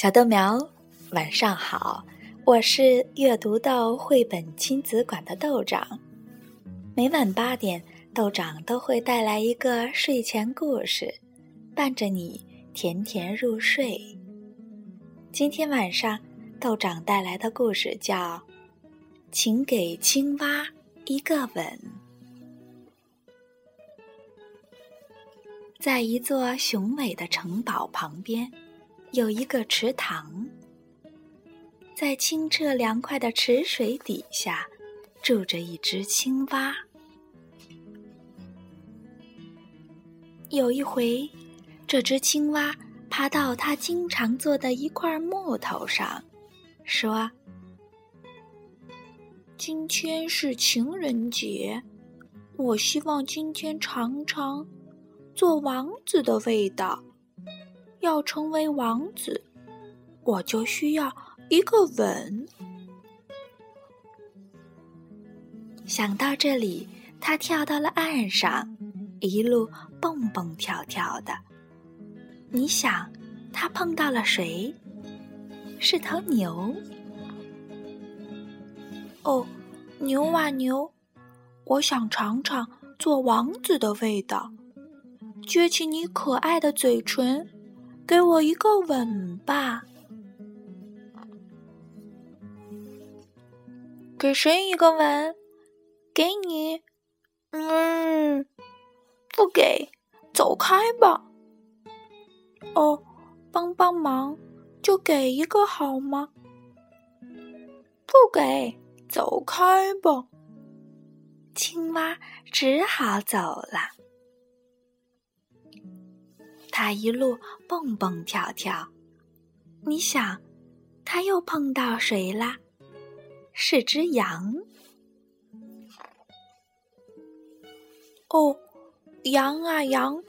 小豆苗，晚上好！我是阅读豆绘本亲子馆的豆长。每晚八点，豆长都会带来一个睡前故事，伴着你甜甜入睡。今天晚上，豆长带来的故事叫《请给青蛙一个吻》。在一座雄伟的城堡旁边。有一个池塘，在清澈凉快的池水底下，住着一只青蛙。有一回，这只青蛙爬到它经常坐的一块木头上，说：“今天是情人节，我希望今天尝尝做王子的味道。”要成为王子，我就需要一个吻。想到这里，他跳到了岸上，一路蹦蹦跳跳的。你想，他碰到了谁？是头牛。哦，牛啊牛，我想尝尝做王子的味道。撅起你可爱的嘴唇。给我一个吻吧！给谁一个吻？给你。嗯，不给，走开吧。哦，帮帮忙，就给一个好吗？不给，走开吧。青蛙只好走了。他一路蹦蹦跳跳，你想，他又碰到谁啦？是只羊。哦，羊啊羊，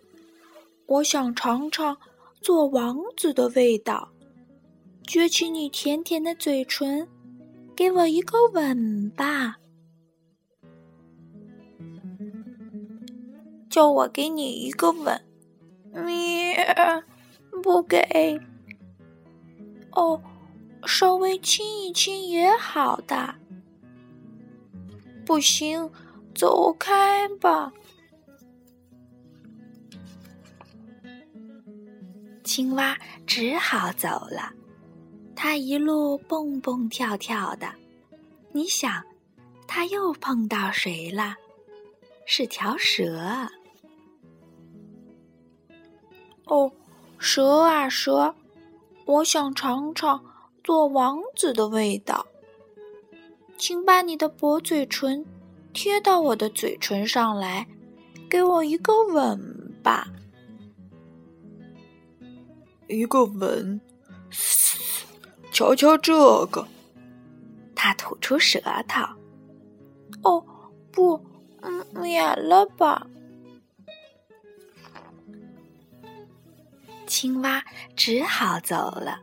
我想尝尝做王子的味道。撅起你甜甜的嘴唇，给我一个吻吧。叫我给你一个吻。咪，不给。哦，稍微亲一亲也好的。不行，走开吧。青蛙只好走了。它一路蹦蹦跳跳的。你想，它又碰到谁了？是条蛇。哦，蛇啊蛇，我想尝尝做王子的味道。请把你的薄嘴唇贴到我的嘴唇上来，给我一个吻吧。一个吻，瞧瞧这个。他吐出舌头。哦，不，嗯免了吧。青蛙只好走了，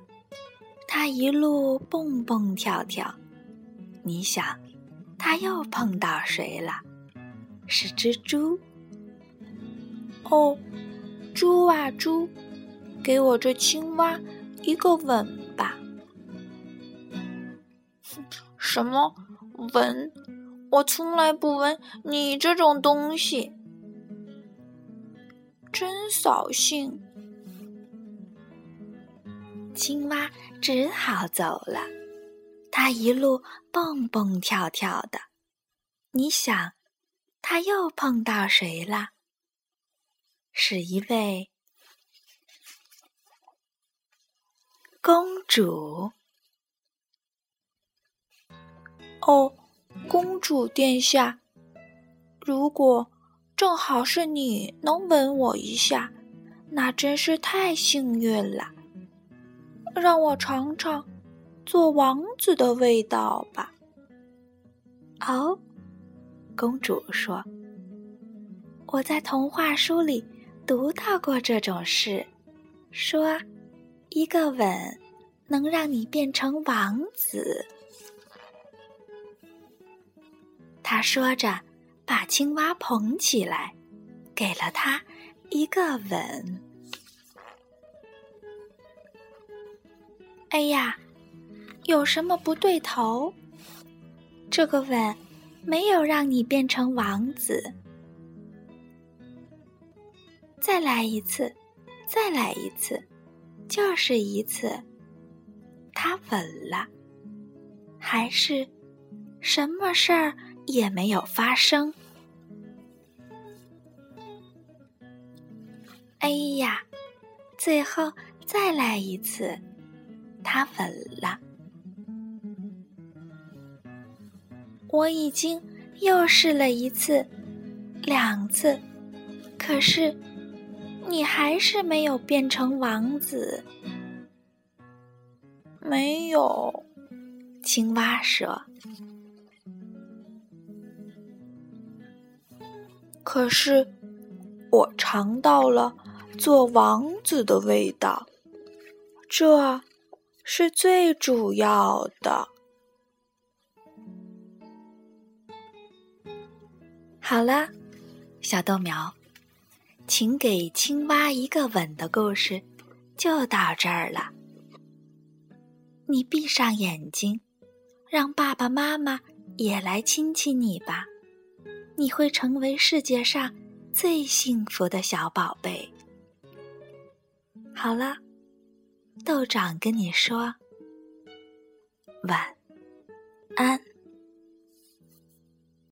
它一路蹦蹦跳跳。你想，它又碰到谁了？是只猪。哦，猪啊猪，给我这青蛙一个吻吧。什么吻？我从来不吻你这种东西，真扫兴。青蛙只好走了，它一路蹦蹦跳跳的。你想，它又碰到谁了？是一位公主。哦，公主殿下，如果正好是你能吻我一下，那真是太幸运了。让我尝尝做王子的味道吧。哦，公主说：“我在童话书里读到过这种事，说一个吻能让你变成王子。”他说着，把青蛙捧起来，给了他一个吻。哎呀，有什么不对头？这个吻没有让你变成王子。再来一次，再来一次，就是一次。他吻了，还是什么事儿也没有发生。哎呀，最后再来一次，他吻了。我已经又试了一次，两次，可是你还是没有变成王子。没有，青蛙说。可是我尝到了。做王子的味道，这是最主要的。好了，小豆苗，请给青蛙一个吻的故事就到这儿了。你闭上眼睛，让爸爸妈妈也来亲亲你吧，你会成为世界上最幸福的小宝贝。好了，豆长跟你说晚安。